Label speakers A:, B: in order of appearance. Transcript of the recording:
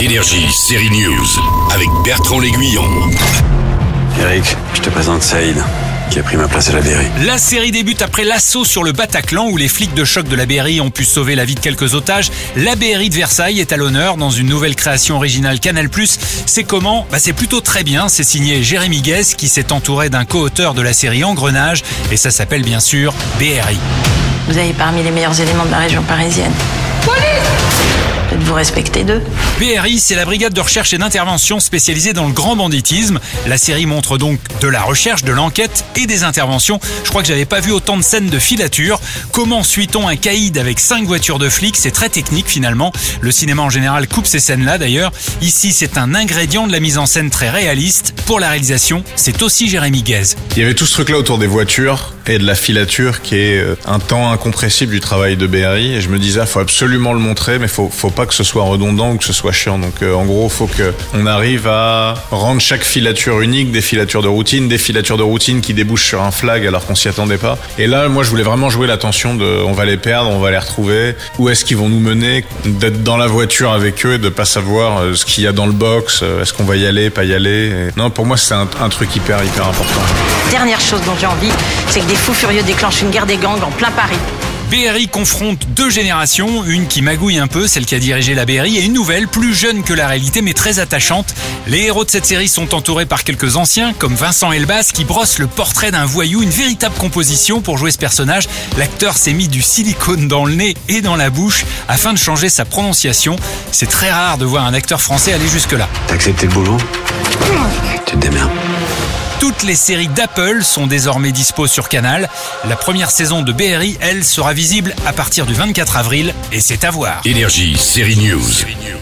A: Énergie, série News, avec Bertrand L'Aiguillon.
B: Eric, je te présente Saïd, qui a pris ma place à la BRI.
C: La série débute après l'assaut sur le Bataclan où les flics de choc de la BRI ont pu sauver la vie de quelques otages. La BRI de Versailles est à l'honneur dans une nouvelle création originale Canal+. C'est comment? Bah C'est plutôt très bien. C'est signé Jérémy Guess qui s'est entouré d'un co-auteur de la série Engrenage et ça s'appelle bien sûr BRI.
D: Vous avez parmi les meilleurs éléments de la région parisienne. Peut-être vous respectez d'eux.
C: BRI, c'est la brigade de recherche et d'intervention spécialisée dans le grand banditisme. La série montre donc de la recherche, de l'enquête et des interventions. Je crois que j'avais pas vu autant de scènes de filature. Comment suit-on un caïd avec cinq voitures de flics? C'est très technique finalement. Le cinéma en général coupe ces scènes-là d'ailleurs. Ici, c'est un ingrédient de la mise en scène très réaliste. Pour la réalisation, c'est aussi Jérémy Guez.
E: Il y avait tout ce truc-là autour des voitures et de la filature qui est euh, un temps incompressible du travail de BRI. Et je me disais, faut absolument le montrer, mais faut, faut pas que ce soit redondant ou que ce soit chiant. Donc euh, en gros, faut que on arrive à rendre chaque filature unique, des filatures de routine, des filatures de routine qui débouchent sur un flag alors qu'on s'y attendait pas. Et là, moi, je voulais vraiment jouer la tension de, on va les perdre, on va les retrouver. Où est-ce qu'ils vont nous mener? D'être dans la voiture avec eux et de pas savoir euh, ce qu'il y a dans le box. Est-ce qu'on va y aller, pas y aller Non, pour moi, c'est un, un truc hyper hyper important.
D: Dernière chose dont j'ai envie, c'est que des fous furieux déclenchent une guerre des gangs en plein Paris.
C: BRI confronte deux générations, une qui magouille un peu, celle qui a dirigé la BRI, et une nouvelle, plus jeune que la réalité, mais très attachante. Les héros de cette série sont entourés par quelques anciens, comme Vincent Elbaz, qui brosse le portrait d'un voyou, une véritable composition pour jouer ce personnage. L'acteur s'est mis du silicone dans le nez et dans la bouche afin de changer sa prononciation. C'est très rare de voir un acteur français aller jusque-là.
B: T'as accepté le boulot? Tu te démerdes.
C: Toutes les séries d'Apple sont désormais dispo sur Canal. La première saison de BRI, elle, sera visible à partir du 24 avril, et c'est à voir.
A: Énergie, série News.